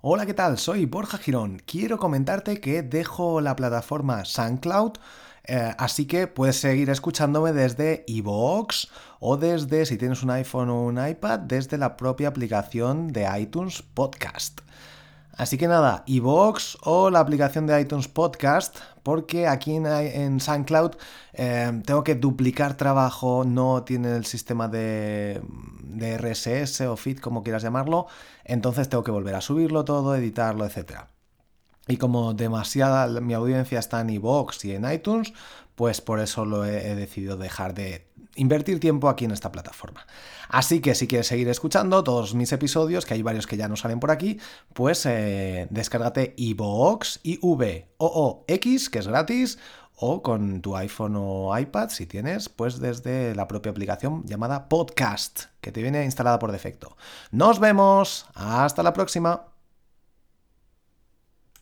Hola, ¿qué tal? Soy Borja Girón. Quiero comentarte que dejo la plataforma SoundCloud, eh, así que puedes seguir escuchándome desde iVoox o desde, si tienes un iPhone o un iPad, desde la propia aplicación de iTunes Podcast. Así que nada, iVoox o la aplicación de iTunes Podcast, porque aquí en, SoundCloud eh, tengo que duplicar trabajo, no tiene el sistema de, de RSS o feed, como quieras llamarlo, entonces tengo que volver a subirlo todo, editarlo, etc. Y como demasiada mi audiencia está en iVoox y en iTunes, pues por eso lo he decidido dejar de invertir tiempo aquí en esta plataforma. Así que si quieres seguir escuchando todos mis episodios, que hay varios que ya no salen por aquí, pues eh, descárgate iVoox, I-V-O-O-X, que es gratis, o con tu iPhone o iPad, si tienes, pues desde la propia aplicación llamada Podcast, que te viene instalada por defecto. Nos vemos, hasta la próxima.